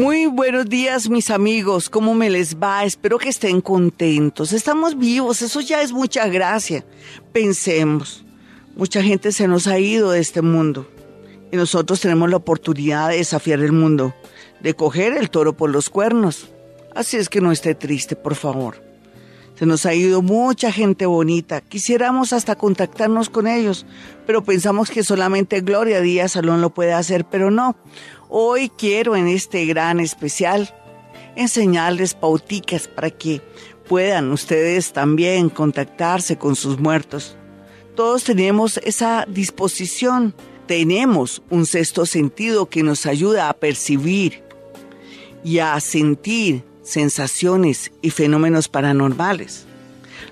Muy buenos días mis amigos, ¿cómo me les va? Espero que estén contentos. Estamos vivos, eso ya es mucha gracia. Pensemos, mucha gente se nos ha ido de este mundo y nosotros tenemos la oportunidad de desafiar el mundo, de coger el toro por los cuernos. Así es que no esté triste, por favor. Se nos ha ido mucha gente bonita. Quisiéramos hasta contactarnos con ellos, pero pensamos que solamente Gloria Díaz Salón lo puede hacer, pero no. Hoy quiero en este gran especial enseñarles pauticas para que puedan ustedes también contactarse con sus muertos. Todos tenemos esa disposición, tenemos un sexto sentido que nos ayuda a percibir y a sentir sensaciones y fenómenos paranormales.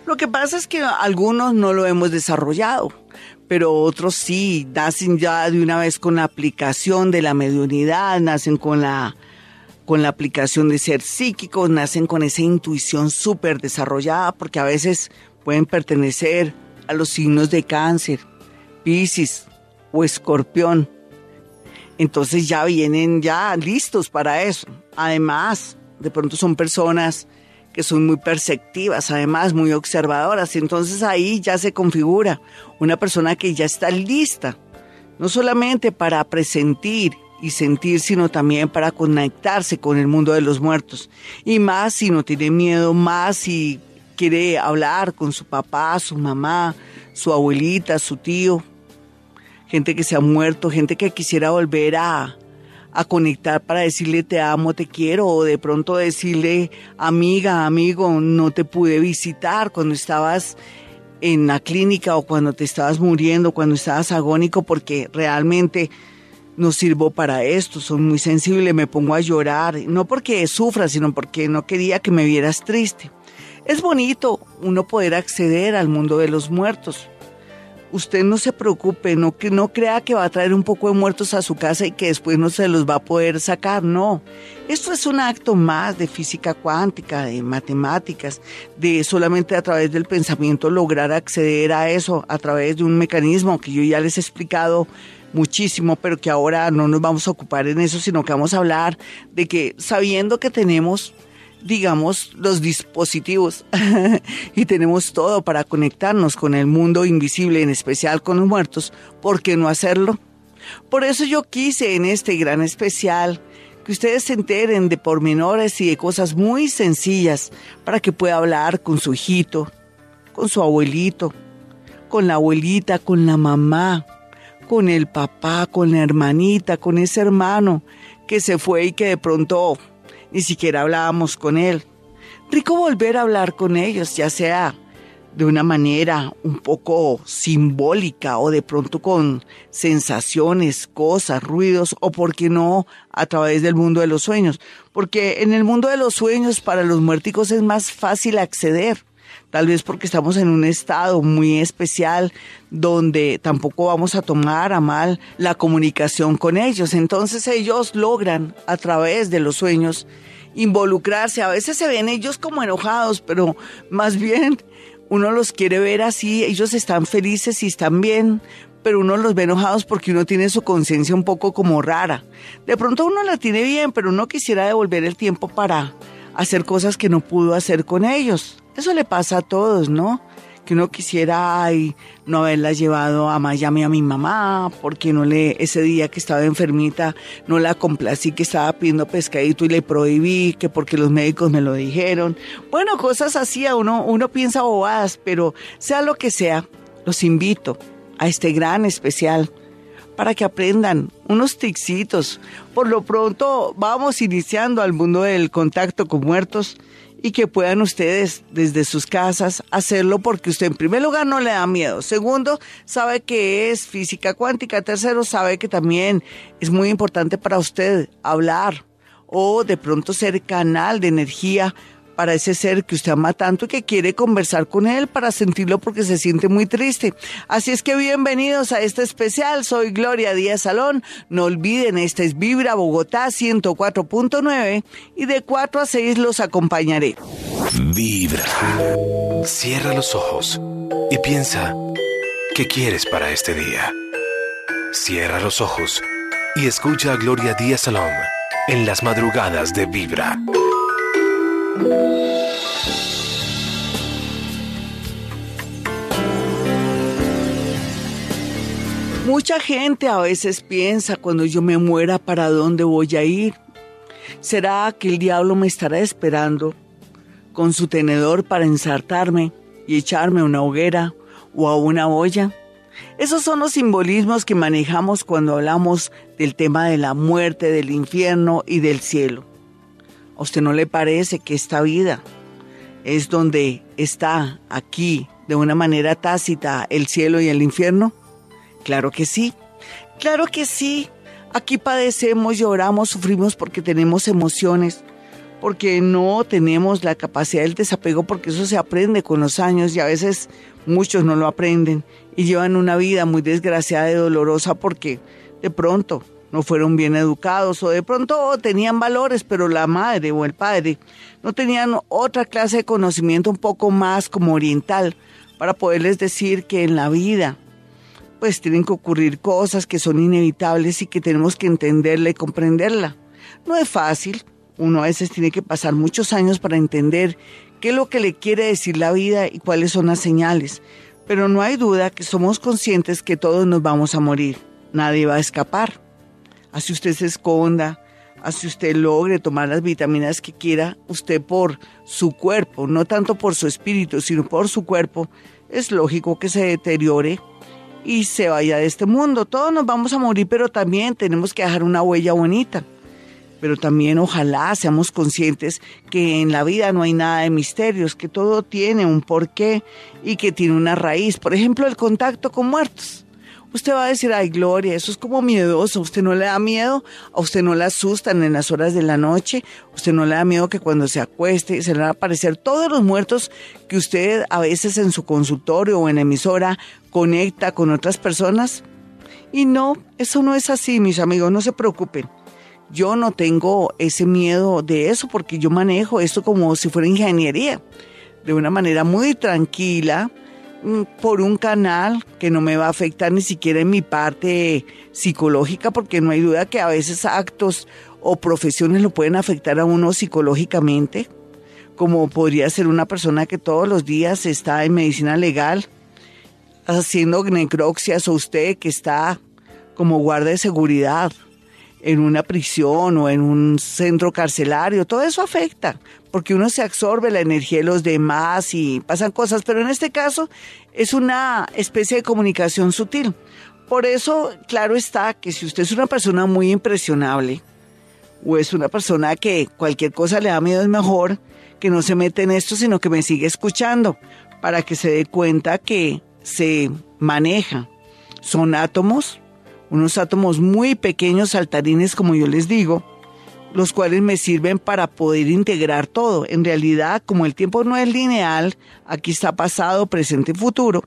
Lo que pasa es que algunos no lo hemos desarrollado pero otros sí, nacen ya de una vez con la aplicación de la mediunidad, nacen con la, con la aplicación de ser psíquicos, nacen con esa intuición súper desarrollada, porque a veces pueden pertenecer a los signos de cáncer, piscis o escorpión. Entonces ya vienen ya listos para eso. Además, de pronto son personas que son muy perceptivas, además muy observadoras. Entonces ahí ya se configura una persona que ya está lista, no solamente para presentir y sentir, sino también para conectarse con el mundo de los muertos. Y más si no tiene miedo, más si quiere hablar con su papá, su mamá, su abuelita, su tío, gente que se ha muerto, gente que quisiera volver a, a conectar para decirle te amo, te quiero, o de pronto decirle amiga, amigo, no te pude visitar cuando estabas en la clínica o cuando te estabas muriendo, cuando estabas agónico, porque realmente no sirvo para esto, soy muy sensible, me pongo a llorar, no porque sufra, sino porque no quería que me vieras triste. Es bonito uno poder acceder al mundo de los muertos, usted no se preocupe, no, que no crea que va a traer un poco de muertos a su casa y que después no se los va a poder sacar, no. Esto es un acto más de física cuántica, de matemáticas, de solamente a través del pensamiento lograr acceder a eso, a través de un mecanismo que yo ya les he explicado muchísimo, pero que ahora no nos vamos a ocupar en eso, sino que vamos a hablar de que sabiendo que tenemos digamos, los dispositivos y tenemos todo para conectarnos con el mundo invisible, en especial con los muertos, ¿por qué no hacerlo? Por eso yo quise en este gran especial que ustedes se enteren de pormenores y de cosas muy sencillas para que pueda hablar con su hijito, con su abuelito, con la abuelita, con la mamá, con el papá, con la hermanita, con ese hermano que se fue y que de pronto ni siquiera hablábamos con él. Rico volver a hablar con ellos, ya sea de una manera un poco simbólica o de pronto con sensaciones, cosas, ruidos o, por qué no, a través del mundo de los sueños. Porque en el mundo de los sueños para los muerticos es más fácil acceder. Tal vez porque estamos en un estado muy especial donde tampoco vamos a tomar a mal la comunicación con ellos. Entonces ellos logran a través de los sueños involucrarse. A veces se ven ellos como enojados, pero más bien uno los quiere ver así. Ellos están felices y están bien, pero uno los ve enojados porque uno tiene su conciencia un poco como rara. De pronto uno la tiene bien, pero uno quisiera devolver el tiempo para hacer cosas que no pudo hacer con ellos. Eso le pasa a todos, ¿no? Que uno quisiera ay, no haberla llevado a Miami a mi mamá, porque no le, ese día que estaba enfermita, no la complací que estaba pidiendo pescadito y le prohibí, que porque los médicos me lo dijeron. Bueno, cosas así, uno, uno piensa bobadas, pero sea lo que sea, los invito a este gran especial para que aprendan unos ticsitos. Por lo pronto vamos iniciando al mundo del contacto con muertos y que puedan ustedes desde sus casas hacerlo porque usted en primer lugar no le da miedo. Segundo, sabe que es física cuántica. Tercero, sabe que también es muy importante para usted hablar o de pronto ser canal de energía para ese ser que usted ama tanto y que quiere conversar con él para sentirlo porque se siente muy triste. Así es que bienvenidos a este especial. Soy Gloria Díaz Salón. No olviden, esta es Vibra Bogotá 104.9 y de 4 a 6 los acompañaré. Vibra. Cierra los ojos y piensa, ¿qué quieres para este día? Cierra los ojos y escucha a Gloria Díaz Salón en las madrugadas de Vibra. Mucha gente a veces piensa cuando yo me muera para dónde voy a ir. ¿Será que el diablo me estará esperando con su tenedor para ensartarme y echarme a una hoguera o a una olla? Esos son los simbolismos que manejamos cuando hablamos del tema de la muerte, del infierno y del cielo. ¿A usted no le parece que esta vida es donde está aquí de una manera tácita el cielo y el infierno? Claro que sí, claro que sí. Aquí padecemos, lloramos, sufrimos porque tenemos emociones, porque no tenemos la capacidad del desapego, porque eso se aprende con los años y a veces muchos no lo aprenden y llevan una vida muy desgraciada y dolorosa porque de pronto no fueron bien educados o de pronto tenían valores, pero la madre o el padre no tenían otra clase de conocimiento un poco más como oriental para poderles decir que en la vida pues tienen que ocurrir cosas que son inevitables y que tenemos que entenderla y comprenderla. No es fácil, uno a veces tiene que pasar muchos años para entender qué es lo que le quiere decir la vida y cuáles son las señales, pero no hay duda que somos conscientes que todos nos vamos a morir, nadie va a escapar así usted se esconda, así usted logre tomar las vitaminas que quiera, usted por su cuerpo, no tanto por su espíritu, sino por su cuerpo, es lógico que se deteriore y se vaya de este mundo. Todos nos vamos a morir, pero también tenemos que dejar una huella bonita. Pero también ojalá seamos conscientes que en la vida no hay nada de misterios, que todo tiene un porqué y que tiene una raíz. Por ejemplo, el contacto con muertos. Usted va a decir, ay Gloria, eso es como miedoso, usted no le da miedo, a usted no le asustan en las horas de la noche, usted no le da miedo que cuando se acueste se le van a aparecer todos los muertos que usted a veces en su consultorio o en emisora conecta con otras personas. Y no, eso no es así, mis amigos, no se preocupen. Yo no tengo ese miedo de eso porque yo manejo esto como si fuera ingeniería, de una manera muy tranquila, por un canal que no me va a afectar ni siquiera en mi parte psicológica, porque no hay duda que a veces actos o profesiones lo pueden afectar a uno psicológicamente, como podría ser una persona que todos los días está en medicina legal haciendo necroxias o usted que está como guarda de seguridad en una prisión o en un centro carcelario, todo eso afecta, porque uno se absorbe la energía de los demás y pasan cosas, pero en este caso es una especie de comunicación sutil. Por eso, claro está que si usted es una persona muy impresionable o es una persona que cualquier cosa le da miedo, es mejor que no se mete en esto, sino que me siga escuchando para que se dé cuenta que se maneja. Son átomos, unos átomos muy pequeños, saltarines, como yo les digo, los cuales me sirven para poder integrar todo. En realidad, como el tiempo no es lineal, aquí está pasado, presente y futuro,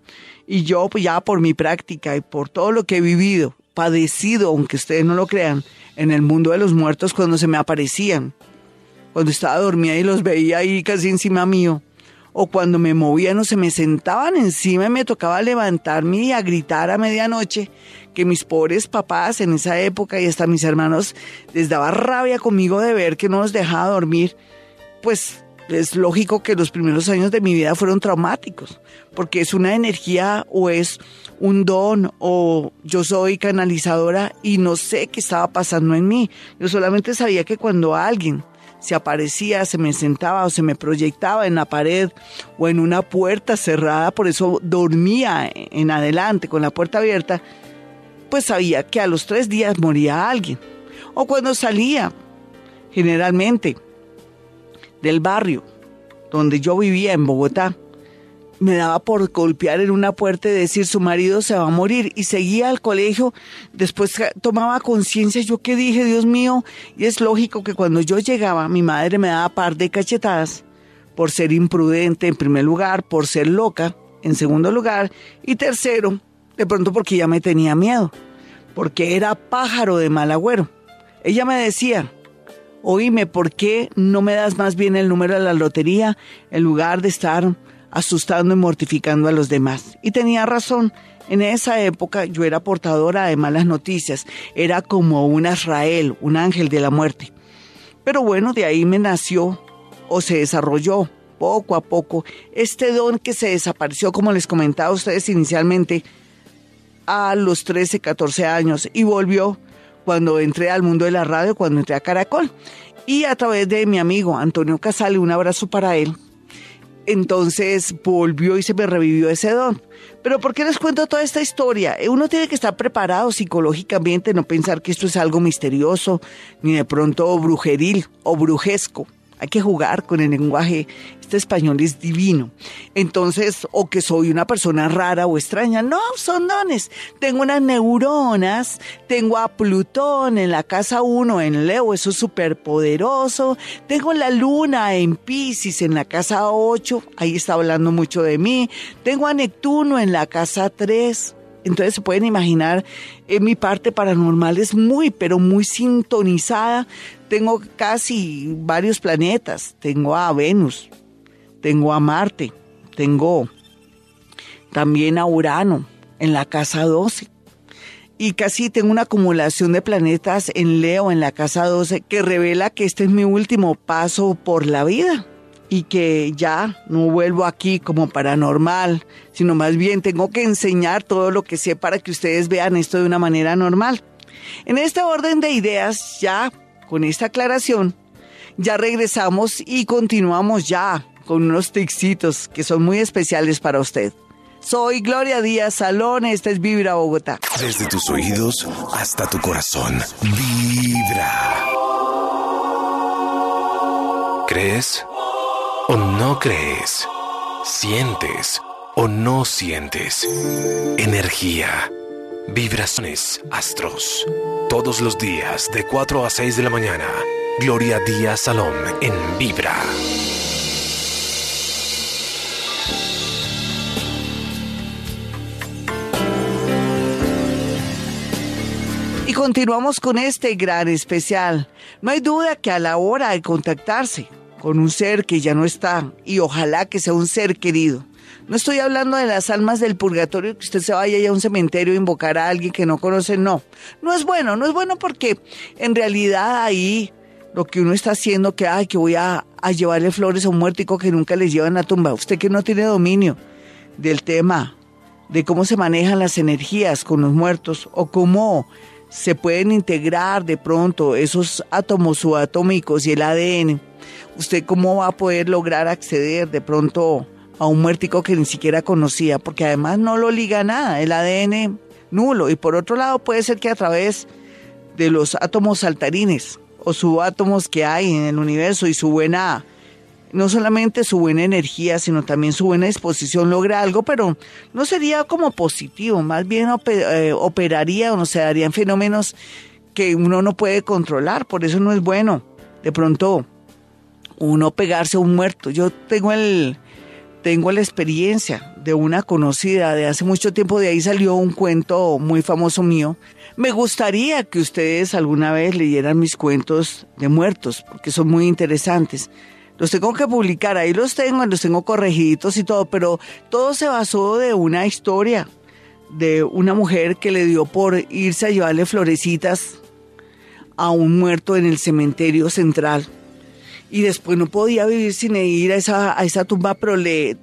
y yo pues, ya por mi práctica y por todo lo que he vivido, padecido, aunque ustedes no lo crean, en el mundo de los muertos cuando se me aparecían, cuando estaba dormida y los veía ahí casi encima mío, o cuando me movían o se me sentaban encima y me tocaba levantarme y a gritar a medianoche, que mis pobres papás en esa época y hasta mis hermanos les daba rabia conmigo de ver que no nos dejaba dormir, pues es lógico que los primeros años de mi vida fueron traumáticos, porque es una energía o es un don o yo soy canalizadora y no sé qué estaba pasando en mí. Yo solamente sabía que cuando alguien se aparecía, se me sentaba o se me proyectaba en la pared o en una puerta cerrada, por eso dormía en adelante con la puerta abierta, pues sabía que a los tres días moría alguien. O cuando salía, generalmente, del barrio donde yo vivía en Bogotá, me daba por golpear en una puerta y decir su marido se va a morir y seguía al colegio. Después tomaba conciencia, yo que dije, Dios mío, y es lógico que cuando yo llegaba mi madre me daba par de cachetadas por ser imprudente en primer lugar, por ser loca en segundo lugar y tercero, de pronto porque ya me tenía miedo, porque era pájaro de mal agüero. Ella me decía, oíme, ¿por qué no me das más bien el número de la lotería en lugar de estar asustando y mortificando a los demás? Y tenía razón. En esa época yo era portadora de malas noticias, era como un Israel, un ángel de la muerte. Pero bueno, de ahí me nació o se desarrolló poco a poco este don que se desapareció, como les comentaba a ustedes inicialmente, a los 13, 14 años y volvió cuando entré al mundo de la radio, cuando entré a Caracol. Y a través de mi amigo Antonio Casale, un abrazo para él. Entonces volvió y se me revivió ese don. Pero ¿por qué les cuento toda esta historia? Uno tiene que estar preparado psicológicamente, no pensar que esto es algo misterioso, ni de pronto brujeril o brujesco. Hay que jugar con el lenguaje. Este español es divino. Entonces, o que soy una persona rara o extraña. No, son dones. Tengo unas neuronas, tengo a Plutón en la casa 1 en Leo, eso es súper poderoso. Tengo la luna en Pisces en la casa 8, ahí está hablando mucho de mí. Tengo a Neptuno en la casa 3 entonces se pueden imaginar, eh, mi parte paranormal es muy, pero muy sintonizada. Tengo casi varios planetas. Tengo a Venus, tengo a Marte, tengo también a Urano en la casa 12. Y casi tengo una acumulación de planetas en Leo en la casa 12 que revela que este es mi último paso por la vida y que ya no vuelvo aquí como paranormal, sino más bien tengo que enseñar todo lo que sé para que ustedes vean esto de una manera normal. En este orden de ideas, ya con esta aclaración, ya regresamos y continuamos ya con unos tixitos que son muy especiales para usted. Soy Gloria Díaz Salón, esta es Vibra Bogotá. Desde tus oídos hasta tu corazón, vibra. ¿Crees? O no crees, sientes o no sientes. Energía, vibraciones, astros. Todos los días de 4 a 6 de la mañana, Gloria Díaz Salón en Vibra. Y continuamos con este gran especial. No hay duda que a la hora de contactarse con un ser que ya no está y ojalá que sea un ser querido. No estoy hablando de las almas del purgatorio, que usted se vaya a un cementerio a invocar a alguien que no conoce, no. No es bueno, no es bueno porque en realidad ahí lo que uno está haciendo, que, ay, que voy a, llevarle flores a un muertico que nunca les llevan a tumba. Usted que no tiene dominio del tema, de cómo se manejan las energías con los muertos o cómo se pueden integrar de pronto esos átomos subatómicos y el ADN ¿usted cómo va a poder lograr acceder de pronto a un muertico que ni siquiera conocía? Porque además no lo liga nada, el ADN nulo. Y por otro lado puede ser que a través de los átomos saltarines o subátomos que hay en el universo y su buena, no solamente su buena energía, sino también su buena disposición logre algo, pero no sería como positivo, más bien eh, operaría o no se darían fenómenos que uno no puede controlar, por eso no es bueno. De pronto uno pegarse a un muerto. Yo tengo el tengo la experiencia de una conocida de hace mucho tiempo, de ahí salió un cuento muy famoso mío. Me gustaría que ustedes alguna vez leyeran mis cuentos de muertos, porque son muy interesantes. Los tengo que publicar, ahí los tengo, los tengo corregiditos y todo, pero todo se basó de una historia de una mujer que le dio por irse a llevarle florecitas a un muerto en el cementerio central y después no podía vivir sin ir a esa, a esa tumba, pero le,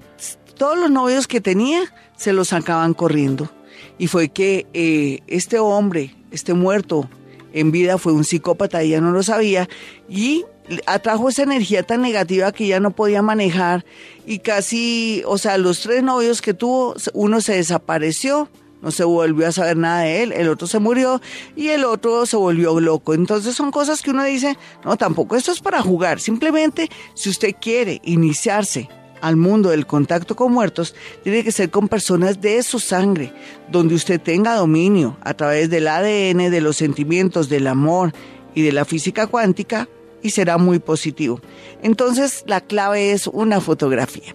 todos los novios que tenía se los sacaban corriendo. Y fue que eh, este hombre, este muerto en vida, fue un psicópata, ella no lo sabía, y atrajo esa energía tan negativa que ya no podía manejar y casi, o sea, los tres novios que tuvo, uno se desapareció, no se volvió a saber nada de él, el otro se murió y el otro se volvió loco. Entonces son cosas que uno dice, no, tampoco esto es para jugar, simplemente si usted quiere iniciarse al mundo del contacto con muertos, tiene que ser con personas de su sangre, donde usted tenga dominio a través del ADN, de los sentimientos, del amor y de la física cuántica, y será muy positivo. Entonces, la clave es una fotografía.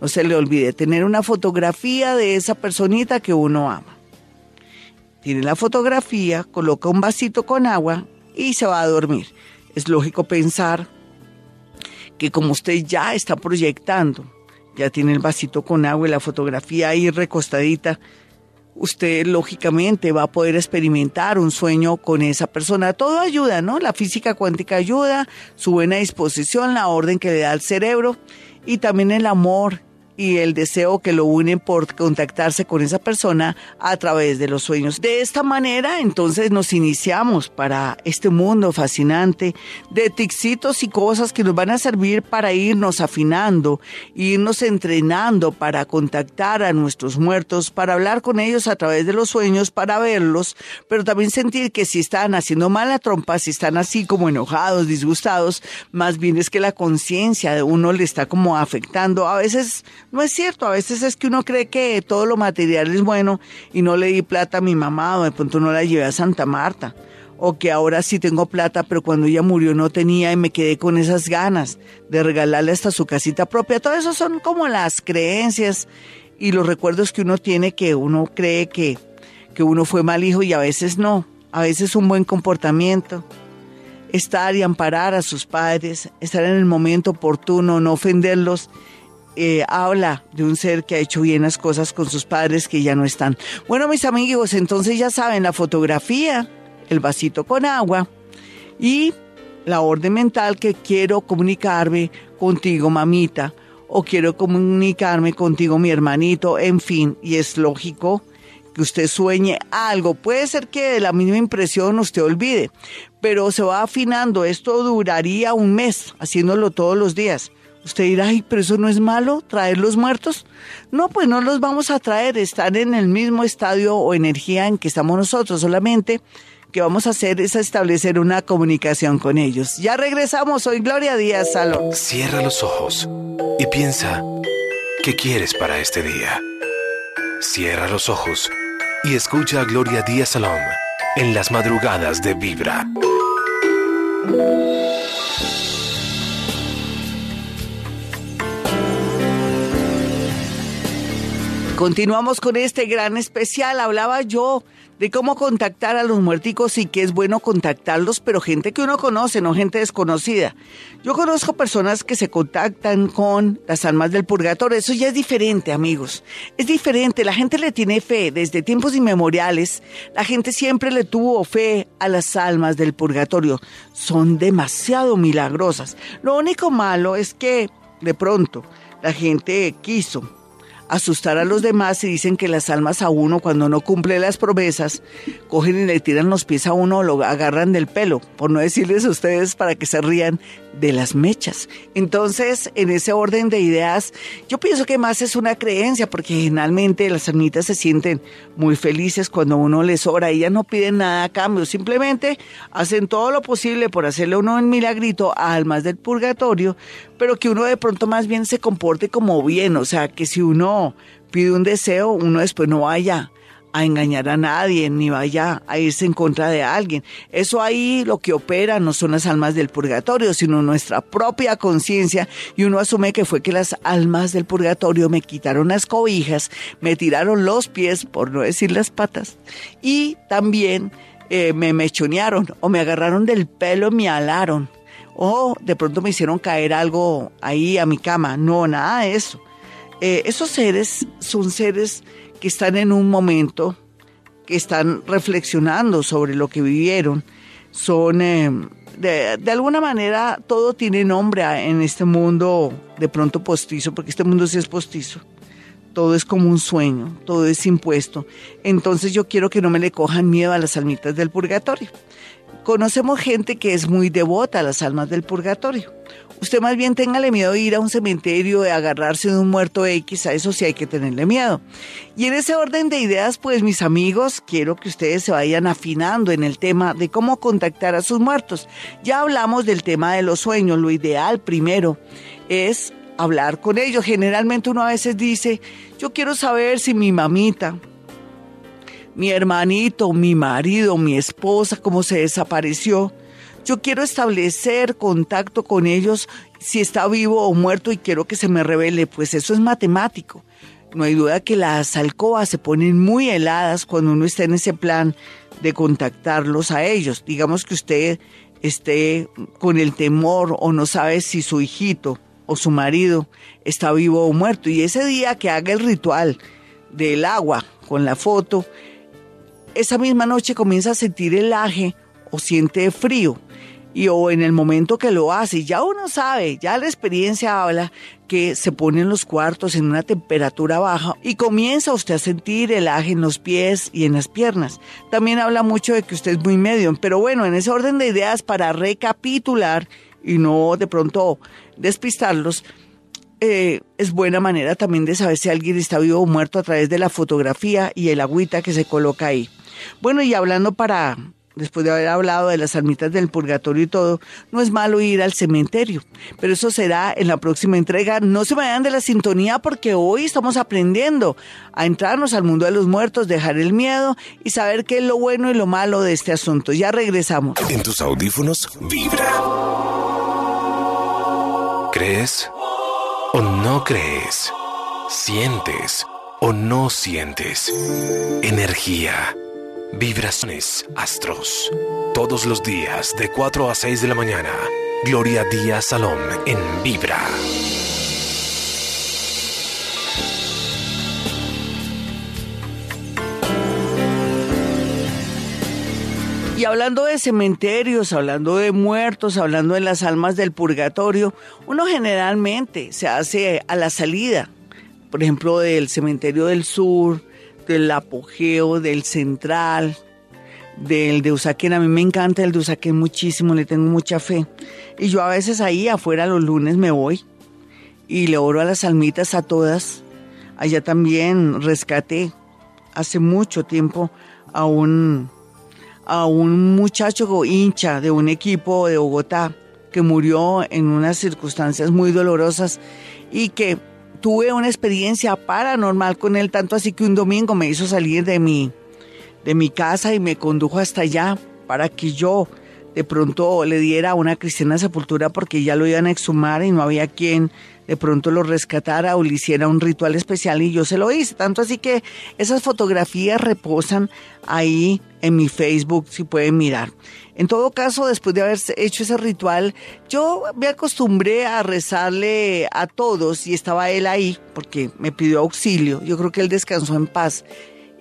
No se le olvide tener una fotografía de esa personita que uno ama. Tiene la fotografía, coloca un vasito con agua y se va a dormir. Es lógico pensar que como usted ya está proyectando, ya tiene el vasito con agua y la fotografía ahí recostadita, usted lógicamente va a poder experimentar un sueño con esa persona. Todo ayuda, ¿no? La física cuántica ayuda, su buena disposición, la orden que le da al cerebro y también el amor y el deseo que lo unen por contactarse con esa persona a través de los sueños. De esta manera, entonces nos iniciamos para este mundo fascinante de tixitos y cosas que nos van a servir para irnos afinando, irnos entrenando para contactar a nuestros muertos, para hablar con ellos a través de los sueños, para verlos, pero también sentir que si están haciendo mala trompa, si están así como enojados, disgustados, más bien es que la conciencia de uno le está como afectando. A veces no es cierto, a veces es que uno cree que todo lo material es bueno y no le di plata a mi mamá o de pronto no la llevé a Santa Marta. O que ahora sí tengo plata, pero cuando ella murió no tenía y me quedé con esas ganas de regalarle hasta su casita propia. Todo eso son como las creencias y los recuerdos que uno tiene que uno cree que, que uno fue mal hijo y a veces no. A veces un buen comportamiento, estar y amparar a sus padres, estar en el momento oportuno, no ofenderlos eh, habla de un ser que ha hecho bien las cosas con sus padres que ya no están. Bueno, mis amigos, entonces ya saben, la fotografía, el vasito con agua y la orden mental que quiero comunicarme contigo, mamita, o quiero comunicarme contigo, mi hermanito, en fin, y es lógico que usted sueñe algo. Puede ser que de la misma impresión usted olvide, pero se va afinando. Esto duraría un mes, haciéndolo todos los días. Usted dirá, ay, pero eso no es malo, traer los muertos. No, pues no los vamos a traer, están en el mismo estadio o energía en que estamos nosotros, solamente que vamos a hacer es establecer una comunicación con ellos. Ya regresamos, soy Gloria Díaz Salón. Cierra los ojos y piensa, ¿qué quieres para este día? Cierra los ojos y escucha a Gloria Díaz Salón en las madrugadas de Vibra. Continuamos con este gran especial. Hablaba yo de cómo contactar a los muerticos y que es bueno contactarlos, pero gente que uno conoce, no gente desconocida. Yo conozco personas que se contactan con las almas del purgatorio. Eso ya es diferente, amigos. Es diferente. La gente le tiene fe. Desde tiempos inmemoriales, la gente siempre le tuvo fe a las almas del purgatorio. Son demasiado milagrosas. Lo único malo es que, de pronto, la gente quiso asustar a los demás y dicen que las almas a uno cuando no cumple las promesas cogen y le tiran los pies a uno o lo agarran del pelo, por no decirles a ustedes para que se rían de las mechas. Entonces, en ese orden de ideas, yo pienso que más es una creencia, porque generalmente las almitas se sienten muy felices cuando uno les ora. Ellas no piden nada a cambio, simplemente hacen todo lo posible por hacerle uno un milagrito a almas del purgatorio, pero que uno de pronto más bien se comporte como bien, o sea, que si uno pide un deseo, uno después no vaya a engañar a nadie, ni vaya a irse en contra de alguien. Eso ahí lo que opera no son las almas del purgatorio, sino nuestra propia conciencia y uno asume que fue que las almas del purgatorio me quitaron las cobijas, me tiraron los pies, por no decir las patas, y también eh, me mechonearon o me agarraron del pelo, me alaron o de pronto me hicieron caer algo ahí a mi cama. No, nada de eso. Eh, esos seres son seres están en un momento, que están reflexionando sobre lo que vivieron, son, eh, de, de, alguna manera, todo tiene nombre en este mundo de pronto postizo, porque este mundo sí es postizo. Todo es como un sueño, todo es impuesto. Entonces yo quiero que no me le cojan miedo a las almitas del purgatorio. Conocemos gente que es muy devota a las almas del purgatorio. Usted más bien téngale miedo de ir a un cementerio, de agarrarse de un muerto X, a eso sí hay que tenerle miedo. Y en ese orden de ideas, pues mis amigos, quiero que ustedes se vayan afinando en el tema de cómo contactar a sus muertos. Ya hablamos del tema de los sueños, lo ideal primero es hablar con ellos. Generalmente uno a veces dice, yo quiero saber si mi mamita, mi hermanito, mi marido, mi esposa, cómo se desapareció. Yo quiero establecer contacto con ellos si está vivo o muerto y quiero que se me revele. Pues eso es matemático. No hay duda que las alcobas se ponen muy heladas cuando uno está en ese plan de contactarlos a ellos. Digamos que usted esté con el temor o no sabe si su hijito o su marido está vivo o muerto. Y ese día que haga el ritual del agua con la foto, esa misma noche comienza a sentir el aje o siente frío. Y o en el momento que lo hace, ya uno sabe, ya la experiencia habla que se ponen los cuartos en una temperatura baja y comienza usted a sentir el aje en los pies y en las piernas. También habla mucho de que usted es muy medio, pero bueno, en ese orden de ideas para recapitular y no de pronto despistarlos, eh, es buena manera también de saber si alguien está vivo o muerto a través de la fotografía y el agüita que se coloca ahí. Bueno, y hablando para, después de haber hablado de las almitas del purgatorio y todo, no es malo ir al cementerio, pero eso será en la próxima entrega. No se vayan de la sintonía porque hoy estamos aprendiendo a entrarnos al mundo de los muertos, dejar el miedo y saber qué es lo bueno y lo malo de este asunto. Ya regresamos. En tus audífonos vibra. ¿Crees o no crees? ¿Sientes o no sientes? Energía, vibraciones, astros. Todos los días de 4 a 6 de la mañana. Gloria Díaz Salón en Vibra. Y hablando de cementerios, hablando de muertos, hablando de las almas del purgatorio, uno generalmente se hace a la salida, por ejemplo, del cementerio del sur, del apogeo, del central, del de Usaquén. A mí me encanta el de Usaquén muchísimo, le tengo mucha fe. Y yo a veces ahí afuera los lunes me voy y le oro a las almitas a todas. Allá también rescaté hace mucho tiempo a un a un muchacho hincha de un equipo de Bogotá que murió en unas circunstancias muy dolorosas y que tuve una experiencia paranormal con él, tanto así que un domingo me hizo salir de mi, de mi casa y me condujo hasta allá para que yo de pronto le diera una cristiana sepultura porque ya lo iban a exhumar y no había quien de pronto lo rescatara o le hiciera un ritual especial y yo se lo hice. Tanto así que esas fotografías reposan ahí en mi Facebook, si pueden mirar. En todo caso, después de haber hecho ese ritual, yo me acostumbré a rezarle a todos y estaba él ahí porque me pidió auxilio. Yo creo que él descansó en paz.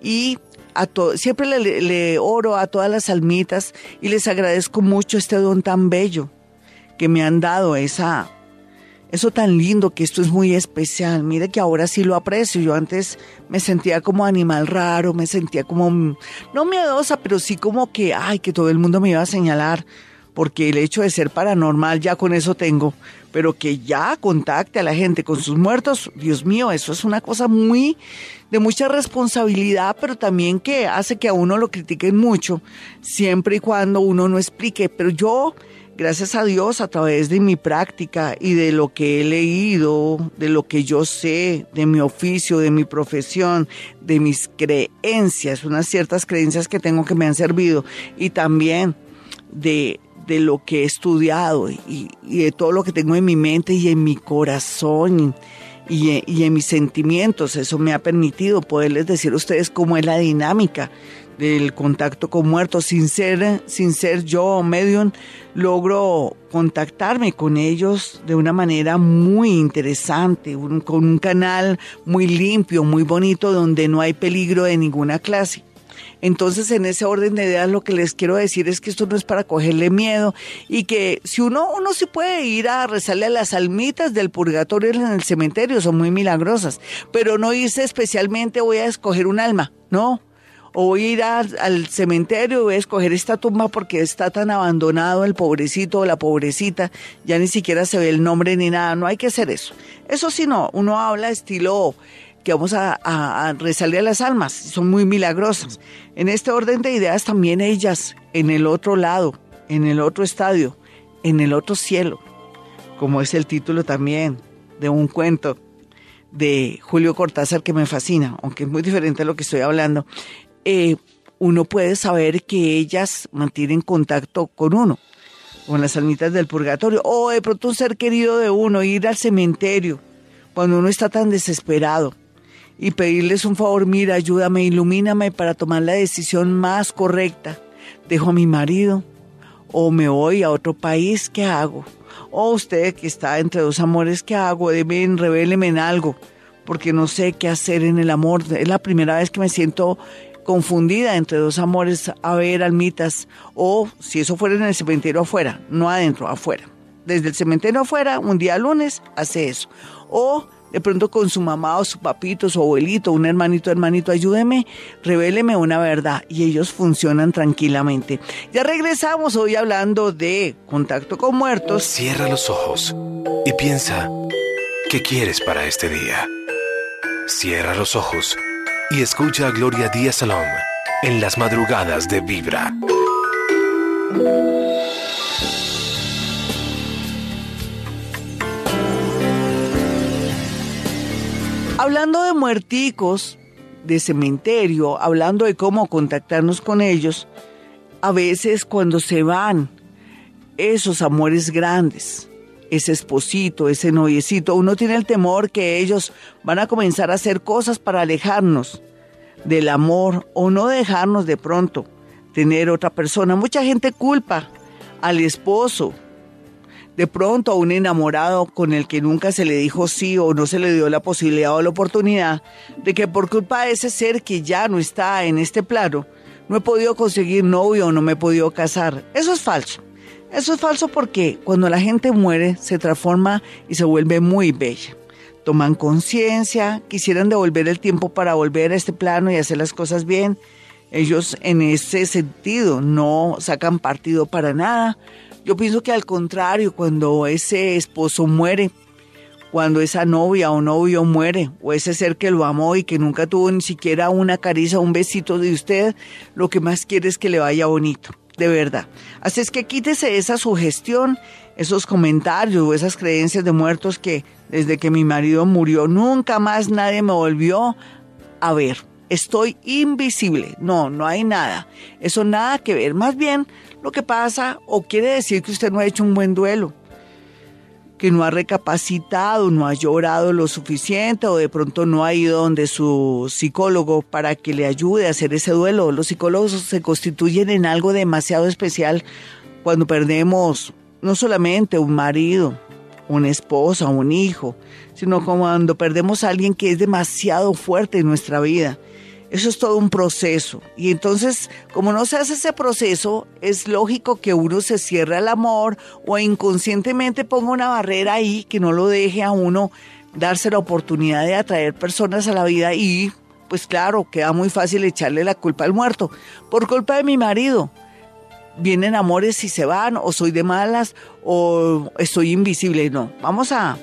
Y a siempre le, le oro a todas las almitas y les agradezco mucho este don tan bello que me han dado, esa eso tan lindo que esto es muy especial. Mire que ahora sí lo aprecio. Yo antes me sentía como animal raro, me sentía como, no miedosa, pero sí como que, ay, que todo el mundo me iba a señalar. Porque el hecho de ser paranormal ya con eso tengo. Pero que ya contacte a la gente con sus muertos, Dios mío, eso es una cosa muy de mucha responsabilidad, pero también que hace que a uno lo critiquen mucho, siempre y cuando uno no explique. Pero yo gracias a Dios, a través de mi práctica y de lo que he leído, de lo que yo sé, de mi oficio, de mi profesión, de mis creencias, unas ciertas creencias que tengo que me han servido y también de, lo que he estudiado y, de todo lo que tengo en mi mente y en mi corazón. Y, y en mis sentimientos, eso me ha permitido poderles decir a ustedes cómo es la dinámica del contacto con muertos. Sin ser, sin ser yo medium, logro contactarme con ellos de una manera muy interesante, con un canal muy limpio, muy bonito, donde no hay peligro de ninguna clase. Entonces, en ese orden de ideas, lo que les quiero decir es que esto no es para cogerle miedo y que si uno, uno se puede ir a rezarle a las almitas del purgatorio en el cementerio, son muy milagrosas, pero no irse especialmente voy a escoger un alma, no o voy a ir al, cementerio voy a escoger esta tumba porque está tan abandonado el pobrecito o la pobrecita, ya ni siquiera se ve el nombre ni nada, no hay que hacer eso. Eso sí, no, uno habla estilo que vamos a, a, a a las almas, son muy milagrosas. En este orden de ideas también ellas, en el otro lado, en el otro estadio, en el otro cielo, como es el título también de un cuento de Julio Cortázar que me fascina, aunque es muy diferente a lo que estoy hablando. Eh, uno puede saber que ellas mantienen contacto con uno, con las almitas del purgatorio, o de pronto un ser querido de uno, ir al cementerio, cuando uno está tan desesperado, y pedirles un favor, mira, ayúdame, ilumíname para tomar la decisión más correcta. Dejo a mi marido, o me voy a otro país, ¿qué hago? O usted que está entre dos amores, ¿qué hago? Deben, revéleme en algo, porque no sé qué hacer en el amor. Es la primera vez que me siento confundida entre dos amores, a ver, almitas, o si eso fuera en el cementerio afuera, no adentro, afuera. Desde el cementerio afuera, un día lunes, hace eso. O de pronto con su mamá o su papito, su abuelito, un hermanito, hermanito, ayúdeme, revéleme una verdad. Y ellos funcionan tranquilamente. Ya regresamos hoy hablando de contacto con muertos. Cierra los ojos y piensa, ¿qué quieres para este día? Cierra los ojos y escucha a Gloria Díaz Salón en las madrugadas de Vibra. Hablando de muerticos, de cementerio, hablando de cómo contactarnos con ellos, a veces cuando se van esos amores grandes, ese esposito, ese noviecito, uno tiene el temor que ellos van a comenzar a hacer cosas para alejarnos del amor o no dejarnos de pronto tener otra persona. Mucha gente culpa al esposo, de pronto a un enamorado con el que nunca se le dijo sí o no se le dio la posibilidad o la oportunidad de que por culpa de ese ser que ya no está en este plano, no he podido conseguir novio o no me he podido casar. Eso es falso. Eso es falso porque cuando la gente muere se transforma y se vuelve muy bella. Toman conciencia, quisieran devolver el tiempo para volver a este plano y hacer las cosas bien. Ellos en ese sentido no sacan partido para nada, yo pienso que al contrario, cuando ese esposo muere, cuando esa novia o novio muere, o ese ser que lo amó y que nunca tuvo ni siquiera una caricia, un besito de usted, lo que más quiere es que le vaya bonito, de verdad. Así es que quítese esa sugestión, esos comentarios o esas creencias de muertos que desde que mi marido murió nunca más nadie me volvió a ver. Estoy invisible. No, no hay nada. Eso nada que ver. Más bien, lo que pasa o quiere decir que usted no ha hecho un buen duelo, que no ha recapacitado, no ha llorado lo suficiente o de pronto no ha ido donde su psicólogo para que le ayude a hacer ese duelo. Los psicólogos se constituyen en algo demasiado especial cuando perdemos no solamente un marido, una esposa, un hijo, sino cuando perdemos a alguien que es demasiado fuerte en nuestra vida eso es todo un proceso. Y entonces, como no se hace ese proceso, es lógico que uno se cierre al amor o inconscientemente ponga una barrera ahí que no lo deje a uno darse la oportunidad de atraer personas a la vida y, pues claro, queda muy fácil echarle la culpa al muerto. Por culpa de mi marido. Vienen amores y se van, o soy de malas, o estoy invisible. No, vamos a,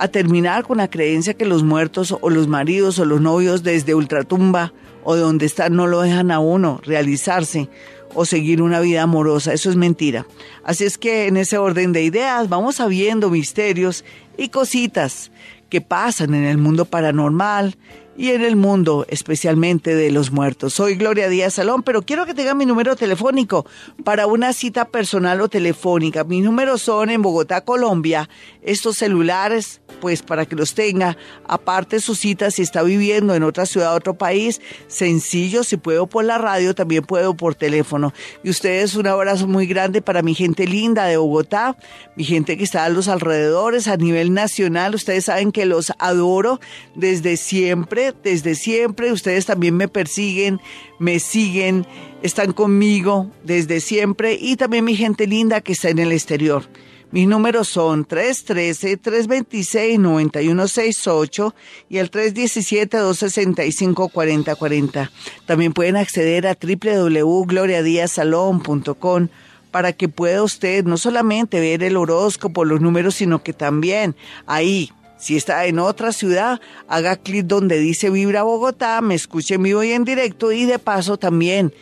a terminar con la creencia que los muertos o los maridos o los novios desde ultratumba o de donde están no lo dejan a uno realizarse o seguir una vida amorosa. Eso es mentira. Así es que en ese orden de ideas vamos sabiendo misterios y cositas que pasan en el mundo paranormal y en el mundo especialmente de los muertos. Soy Gloria Díaz Salón, pero quiero que tenga mi número telefónico para una cita personal o telefónica. Mis números son en Bogotá, Colombia. Estos celulares pues para que los tenga. Aparte su cita, si está viviendo en otra ciudad, otro país, sencillo, si puedo por la radio, también puedo por teléfono. Y ustedes un abrazo muy grande para mi gente linda de Bogotá, mi gente que está a los alrededores, a nivel nacional. Ustedes saben que los adoro desde siempre, desde siempre. Ustedes también me persiguen, me siguen, están conmigo desde siempre. Y también mi gente linda que está en el exterior. Mis números son 313-326-9168 y el 317-265-4040. También pueden acceder a www.gloriadiasalón.com para que pueda usted no solamente ver el horóscopo, los números, sino que también ahí si está en otra ciudad, haga clic donde dice Vibra Bogotá, me escuche en vivo y en directo y de paso también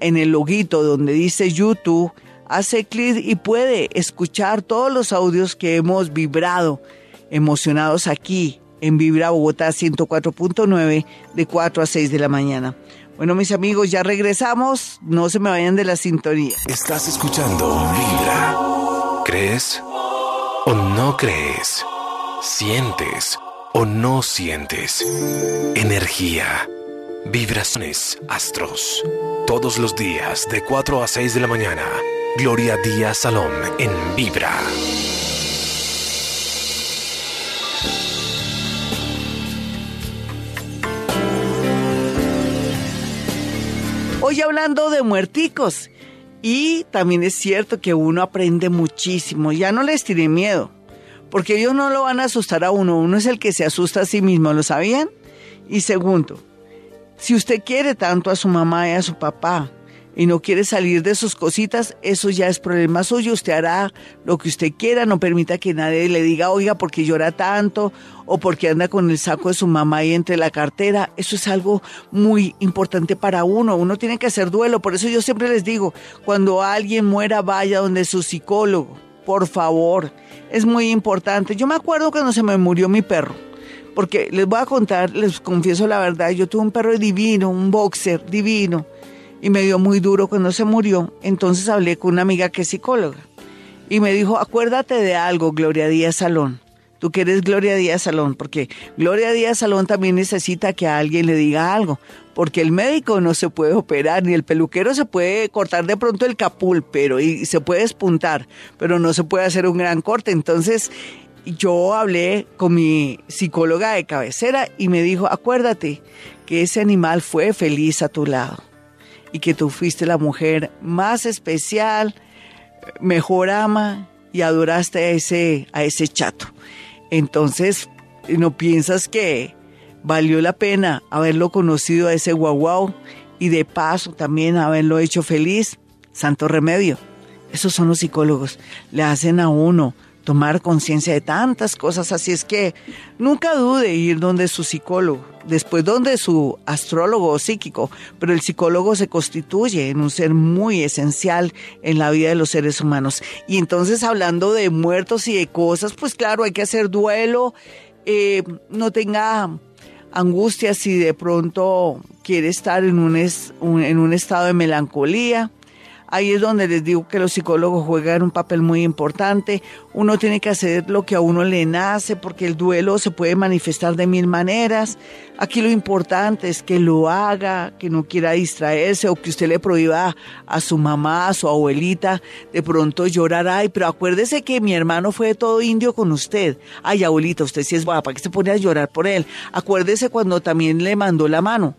en el loguito donde dice YouTube hace clic y puede escuchar todos los audios que hemos vibrado emocionados aquí en Vibra Bogotá 104.9 de 4 a 6 de la mañana. Bueno, mis amigos, ya regresamos. No se me vayan de la sintonía. Estás escuchando Vibra. ¿Crees o no crees? ¿Sientes o no sientes? Energía. Vibraciones astros. Todos los días de 4 a 6 de la mañana. Gloria Díaz Salón en Vibra. Hoy hablando de muerticos. Y también es cierto que uno aprende muchísimo. Ya no les tiene miedo. Porque ellos no lo van a asustar a uno. Uno es el que se asusta a sí mismo. ¿Lo sabían? Y segundo, si usted quiere tanto a su mamá y a su papá, y no quiere salir de sus cositas, eso ya es problema suyo. Usted hará lo que usted quiera, no permita que nadie le diga, oiga, porque llora tanto o porque anda con el saco de su mamá ahí entre la cartera. Eso es algo muy importante para uno. Uno tiene que hacer duelo. Por eso yo siempre les digo, cuando alguien muera, vaya donde su psicólogo. Por favor, es muy importante. Yo me acuerdo cuando se me murió mi perro porque les voy a contar, les confieso la verdad, yo tuve un perro divino, un boxer divino, y me dio muy duro cuando se murió. Entonces hablé con una amiga que es psicóloga y me dijo, acuérdate de algo, Gloria Díaz Salón. Tú que eres Gloria Díaz Salón, porque Gloria Díaz Salón también necesita que a alguien le diga algo, porque el médico no se puede operar, ni el peluquero se puede cortar de pronto el capul, pero y se puede espuntar, pero no se puede hacer un gran corte. Entonces, yo hablé con mi psicóloga de cabecera y me dijo, acuérdate que ese animal fue feliz a tu lado y que tú fuiste la mujer más especial, mejor ama y adoraste a ese, a ese chato. Entonces, ¿no piensas que valió la pena haberlo conocido a ese guau y de paso también haberlo hecho feliz? Santo remedio. Esos son los psicólogos. Le hacen a uno tomar conciencia de tantas cosas. Así es que nunca dude ir donde su psicólogo, después donde su astrólogo o psíquico, pero el psicólogo se constituye en un ser muy esencial en la vida de los seres humanos. Y entonces hablando de muertos y de cosas, pues claro, hay que hacer duelo, eh, no tenga angustia si de pronto quiere estar en un, en un estado de melancolía Ahí es donde les digo que los psicólogos juegan un papel muy importante. Uno tiene que hacer lo que a uno le nace porque el duelo se puede manifestar de mil maneras. Aquí lo importante es que lo haga, que no quiera distraerse o que usted le prohíba a su mamá, a su abuelita, de pronto llorar. Ay, pero acuérdese que mi hermano fue todo indio con usted. Ay, abuelita, usted sí es guapa, que se pone a llorar por él? Acuérdese cuando también le mandó la mano.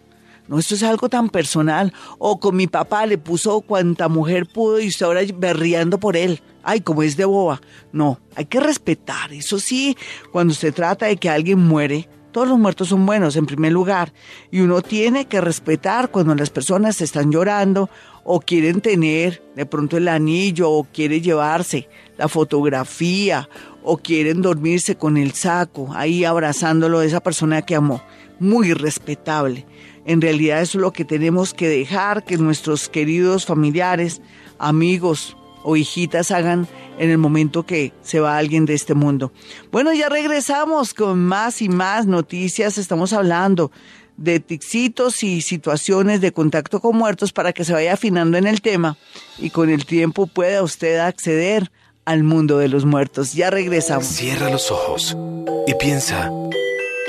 No, esto es algo tan personal. O con mi papá le puso cuanta mujer pudo y usted ahora berriando por él. Ay, como es de boba. No, hay que respetar. Eso sí, cuando se trata de que alguien muere, todos los muertos son buenos en primer lugar. Y uno tiene que respetar cuando las personas están llorando o quieren tener de pronto el anillo o quiere llevarse la fotografía o quieren dormirse con el saco ahí abrazándolo de esa persona que amó. Muy respetable. En realidad eso es lo que tenemos que dejar que nuestros queridos familiares, amigos o hijitas hagan en el momento que se va alguien de este mundo. Bueno, ya regresamos con más y más noticias. Estamos hablando de tixitos y situaciones de contacto con muertos para que se vaya afinando en el tema y con el tiempo pueda usted acceder al mundo de los muertos. Ya regresamos. Cierra los ojos y piensa,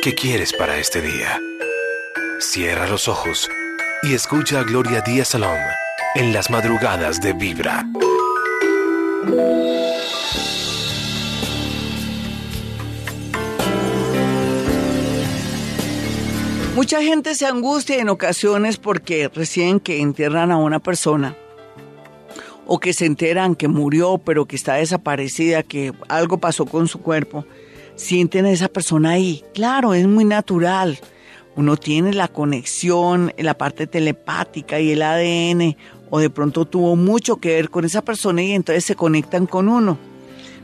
¿qué quieres para este día? Cierra los ojos y escucha a Gloria Díaz Salón en las madrugadas de Vibra. Mucha gente se angustia en ocasiones porque recién que entierran a una persona o que se enteran que murió pero que está desaparecida, que algo pasó con su cuerpo, sienten a esa persona ahí. Claro, es muy natural uno tiene la conexión, la parte telepática y el ADN, o de pronto tuvo mucho que ver con esa persona y entonces se conectan con uno.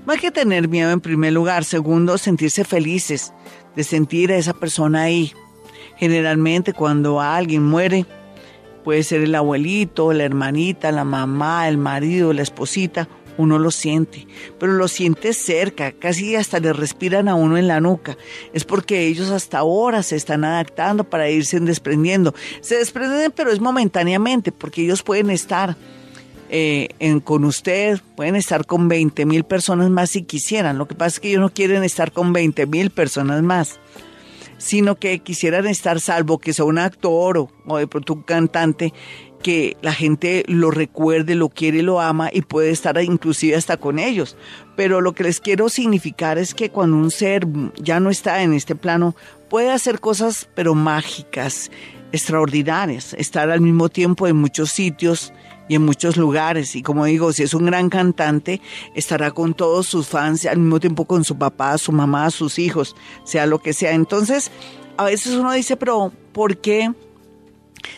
No hay que tener miedo en primer lugar. Segundo, sentirse felices de sentir a esa persona ahí. Generalmente cuando alguien muere, puede ser el abuelito, la hermanita, la mamá, el marido, la esposita uno lo siente, pero lo siente cerca, casi hasta le respiran a uno en la nuca. Es porque ellos hasta ahora se están adaptando para irse desprendiendo. Se desprenden, pero es momentáneamente, porque ellos pueden estar eh, con usted, pueden estar con 20 mil personas más si quisieran. Lo que pasa es que ellos no quieren estar con 20 mil personas más sino que quisieran estar salvo que sea un actor o de pronto un cantante que la gente lo recuerde, lo quiere, lo ama y puede estar inclusive hasta con ellos. Pero lo que les quiero significar es que cuando un ser ya no está en este plano, puede hacer cosas pero mágicas, extraordinarias, estar al mismo tiempo en muchos sitios y en muchos lugares. Y como digo, si es un gran cantante, estará con todos sus fans, al mismo tiempo con su papá, su mamá, sus hijos, sea lo que sea. Entonces, a veces uno dice, pero ¿por qué?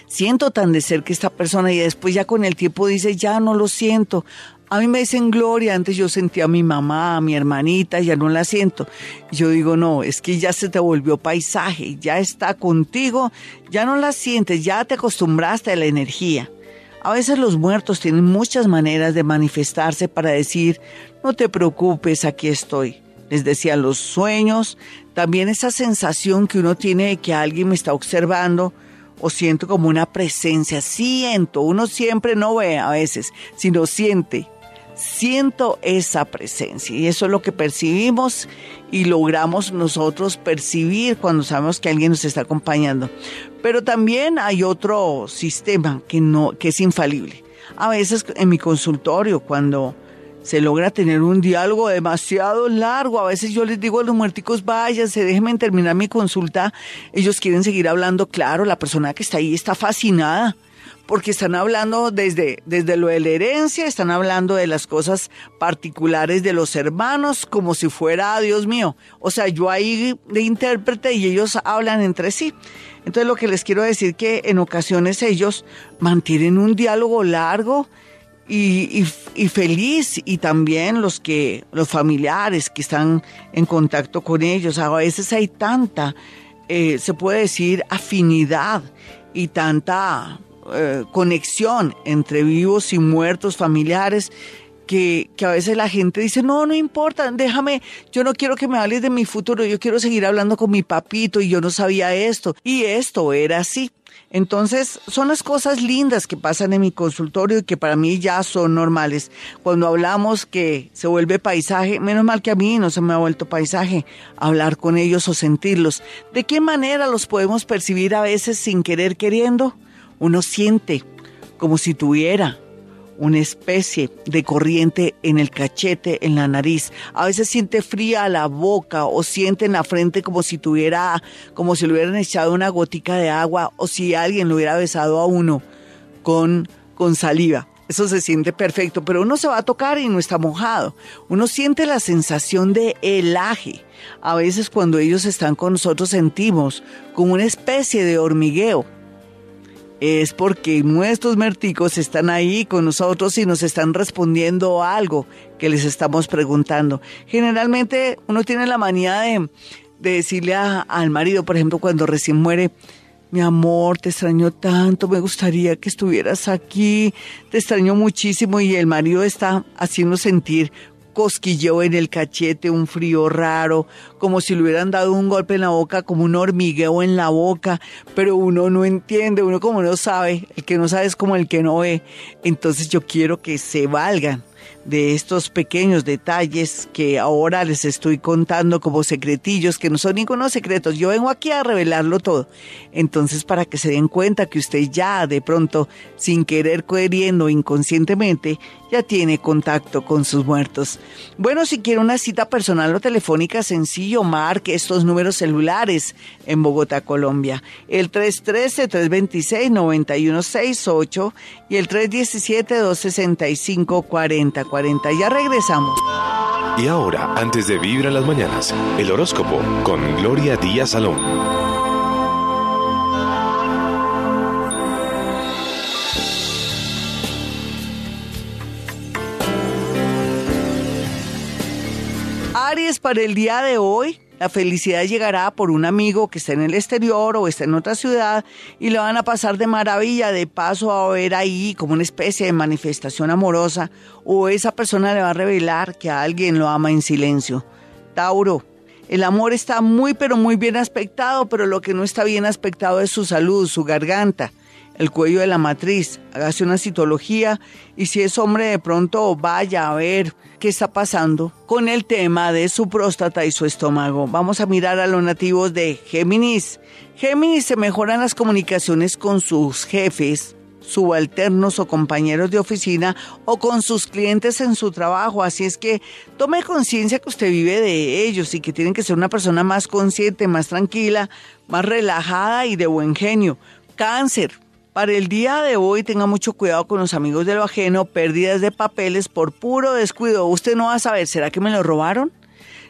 Siento tan de cerca esta persona y después ya con el tiempo dice, ya no lo siento. A mí me dicen Gloria, antes yo sentía a mi mamá, a mi hermanita, ya no la siento. Yo digo, no, es que ya se te volvió paisaje, ya está contigo, ya no la sientes, ya te acostumbraste a la energía. A veces los muertos tienen muchas maneras de manifestarse para decir, no te preocupes, aquí estoy. Les decía los sueños, también esa sensación que uno tiene de que alguien me está observando, o siento como una presencia, siento, uno siempre no ve a veces, sino siente, siento esa presencia y eso es lo que percibimos y logramos nosotros percibir cuando sabemos que alguien nos está acompañando. Pero también hay otro sistema que no que es infalible. A veces en mi consultorio cuando se logra tener un diálogo demasiado largo. A veces yo les digo a los muerticos, váyanse, déjenme terminar mi consulta. Ellos quieren seguir hablando, claro, la persona que está ahí está fascinada porque están hablando desde, desde lo de la herencia, están hablando de las cosas particulares de los hermanos, como si fuera, Dios mío, o sea, yo ahí de intérprete y ellos hablan entre sí. Entonces lo que les quiero decir que en ocasiones ellos mantienen un diálogo largo, y, feliz y también los que los familiares que están en contacto con ellos. A veces hay tanta eh, se puede decir afinidad y tanta eh, conexión entre vivos y muertos familiares que, que, a veces la gente dice, no, no importa, déjame, yo no quiero que me hables de mi futuro, yo quiero seguir hablando con mi papito y yo no sabía esto. Y esto era así. Entonces, son las cosas lindas que pasan en mi consultorio y que para mí ya son normales. Cuando hablamos que se vuelve paisaje, menos mal que a mí no se me ha vuelto paisaje, hablar con ellos o sentirlos. ¿De qué manera los podemos percibir a veces sin querer queriendo? Uno siente como si tuviera una especie de corriente en el cachete, en la nariz. A veces siente fría la boca o siente en la frente como si tuviera, como si le hubieran echado una gotica de agua o si alguien lo hubiera besado a uno con, con saliva. Eso se siente perfecto, pero uno se va a tocar y no está mojado. Uno siente la sensación de helaje. A veces cuando ellos están con nosotros sentimos como una especie de hormigueo es porque nuestros merticos están ahí con nosotros y nos están respondiendo algo que les estamos preguntando. Generalmente uno tiene la manía de, decirle al marido, por ejemplo, cuando recién muere, mi amor, te extraño tanto, me gustaría que estuvieras aquí, te extraño muchísimo y el marido está haciendo sentir cosquilleo en el cachete, un frío raro, como si le hubieran dado un golpe en la boca, como un hormigueo en la boca, pero uno no entiende, uno como no sabe, el que no sabe es como el que no ve. Entonces yo quiero que se valgan de estos pequeños detalles que ahora les estoy contando como secretillos, que no son ningunos secretos. Yo vengo aquí a revelarlo todo. Entonces, para que se den cuenta que usted ya de pronto, sin querer queriendo inconscientemente, ya tiene contacto con sus muertos. Bueno, si quiere una cita personal o telefónica, sencillo, marque estos números celulares en Bogotá, Colombia. El 313-326-9168 y el 317-265-4040. Ya regresamos. Y ahora, antes de vivir las mañanas, el horóscopo con Gloria Díaz Salón. Aries, para el día de hoy, La felicidad llegará por un amigo que está en el exterior o está en otra ciudad y lo van a pasar de maravilla. De paso a ver ahí como una especie de manifestación amorosa o esa persona le va a revelar que alguien lo ama en silencio. Tauro, el amor está muy pero muy bien aspectado, pero lo que no está bien aspectado es su salud, su garganta el cuello de la matriz, hágase una citología y si es hombre de pronto vaya a ver qué está pasando con el tema de su próstata y su estómago. Vamos a mirar a los nativos de Géminis. Géminis se mejoran las comunicaciones con sus jefes, subalternos o compañeros de oficina o con sus clientes en su trabajo. Así es que tome conciencia que usted vive de ellos y que tienen que ser una persona más consciente, más tranquila, más relajada y de buen genio. Cáncer, para el día de hoy tenga mucho cuidado con los amigos de lo ajeno, pérdidas de papeles por puro descuido. Usted no va a saber, ¿será que me lo robaron?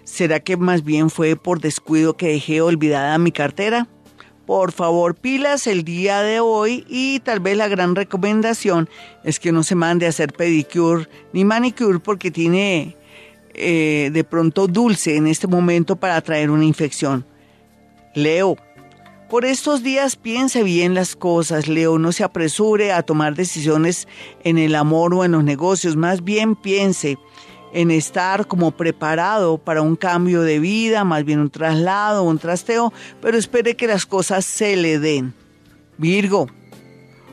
¿Será que más bien fue por descuido que dejé olvidada mi cartera? Por favor, pilas el día de hoy y tal vez la gran recomendación es que no se mande a hacer pedicure ni manicure porque tiene eh, de pronto dulce en este momento para traer una infección. Leo, por estos días piense bien las cosas, Leo, no se apresure a tomar decisiones en el amor o en los negocios, más bien piense en estar como preparado para un cambio de vida, más bien un traslado, un trasteo, pero espere que las cosas se le den. Virgo,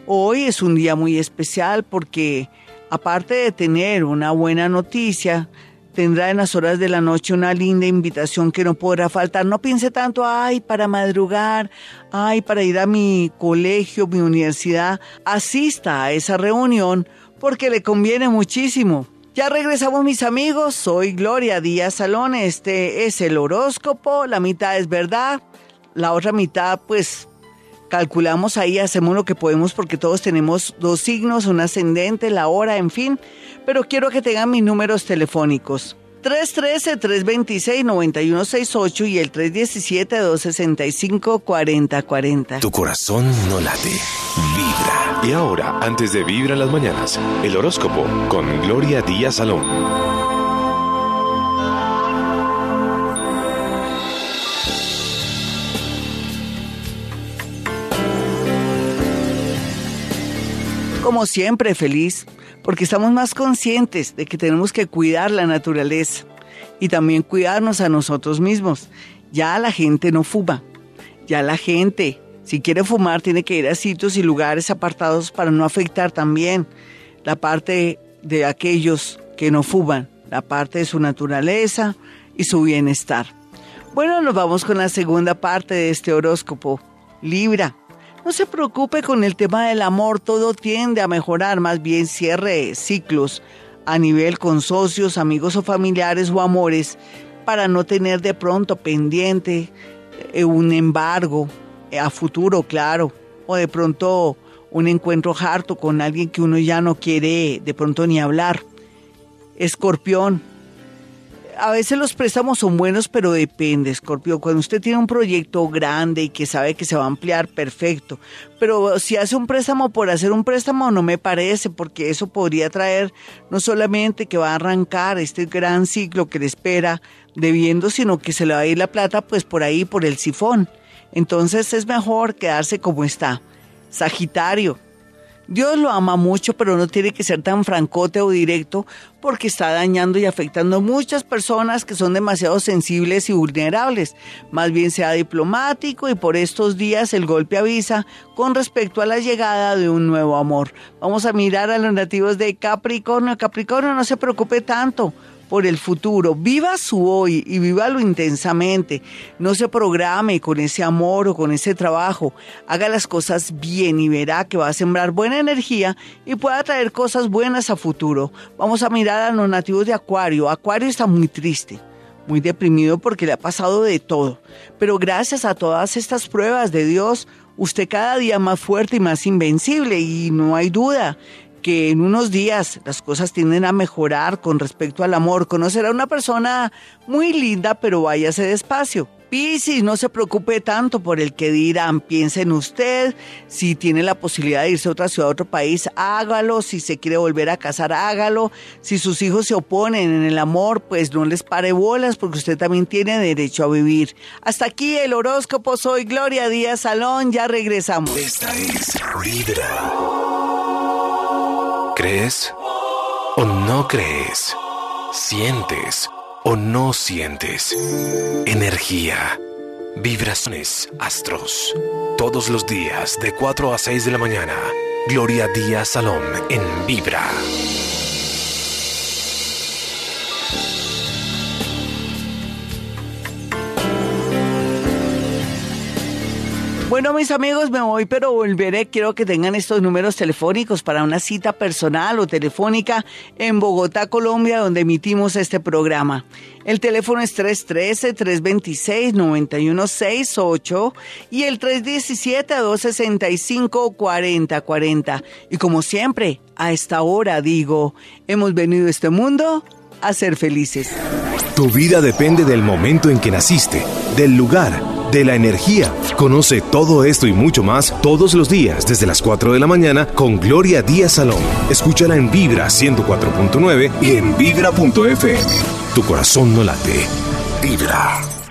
hoy es un día muy especial porque aparte de tener una buena noticia, tendrá en las horas de la noche una linda invitación que no podrá faltar. No piense tanto, ay, para madrugar, ay, para ir a mi colegio, mi universidad. Asista a esa reunión porque le conviene muchísimo. Ya regresamos mis amigos, soy Gloria Díaz Salón, este es el horóscopo, la mitad es verdad, la otra mitad pues calculamos ahí, hacemos lo que podemos porque todos tenemos dos signos, un ascendente, la hora, en fin, pero quiero que tengan mis números telefónicos. 313-326-9168 y el 317-265-4040. Tu corazón no late, vibra. Y ahora, antes de Vibra en las mañanas, el horóscopo con Gloria Díaz Salón. Siempre feliz, porque estamos más conscientes de que tenemos que cuidar la naturaleza y también cuidarnos a nosotros mismos. Ya la gente no fuma, ya la gente, si quiere fumar, tiene que ir a sitios y lugares apartados para no afectar también la parte de aquellos que no fuman, la parte de su naturaleza y su bienestar. Bueno, nos vamos con la segunda parte de este horóscopo. Libra. No se preocupe con el tema del amor, todo tiende a mejorar, más bien cierre ciclos a nivel con socios, amigos o familiares o amores para no tener de pronto pendiente eh, un embargo eh, a futuro, claro, o de pronto un encuentro harto con alguien que uno ya no quiere de pronto ni hablar. Escorpión, a veces los préstamos son buenos, pero depende, Scorpio. Cuando usted tiene un proyecto grande y que sabe que se va a ampliar, perfecto. Pero si hace un préstamo por hacer un préstamo, no me parece, porque eso podría traer no solamente que va a arrancar este gran ciclo que le espera debiendo, sino que se le va a ir la plata pues por ahí, por el sifón. Entonces es mejor quedarse como está. Sagitario, Dios lo ama mucho, pero no tiene que ser tan francote o directo porque está dañando y afectando a muchas personas que son demasiado sensibles y vulnerables. Más bien sea diplomático y por estos días el golpe avisa con respecto a la llegada de un nuevo amor. Vamos a mirar a los nativos de Capricornio. Capricornio, no se preocupe tanto por el futuro. Viva su hoy y vívalo intensamente. No se programe con ese amor o con ese trabajo. Haga las cosas bien y verá que va a sembrar buena energía y pueda traer cosas buenas a futuro. Vamos a mirar a los nativos de Acuario. Acuario está muy triste muy deprimido porque le ha pasado de todo. Pero gracias a todas estas pruebas de Dios, usted cada día más fuerte y más invencible y no hay duda que en unos días las cosas tienden a mejorar con respecto al amor. Conocerá a una persona muy linda, pero váyase despacio. Piscis, no se preocupe tanto por el que dirán, piense en usted, si tiene la posibilidad de irse a otra ciudad, a otro país, hágalo, si se quiere volver a casar, hágalo, si sus hijos se oponen en el amor, pues no les pare bolas porque usted también tiene derecho a vivir. Hasta aquí el horóscopo, soy Gloria Díaz Salón, ya regresamos. Esta es Vibra. ¿Crees o no crees? ¿Sientes? o no sientes. Energía. Vibraciones astros. Todos los días de 4 a 6 de la mañana. Gloria Díaz Salón en Vibra. Bueno, mis amigos, me voy, pero volveré. Quiero que tengan estos números telefónicos para una cita personal o telefónica en Bogotá, Colombia, donde emitimos este programa. El teléfono es 313-326-9168 y el 317-265-4040. Y como siempre, a esta hora digo, hemos venido a este mundo a ser felices. Tu vida depende del momento en que naciste, del lugar de la energía. Conoce todo esto y mucho más todos los días desde las 4 de la mañana con Gloria Díaz Salón. Escúchala en Vibra 104.9 y en vibra.fm. Tu corazón no late. Vibra.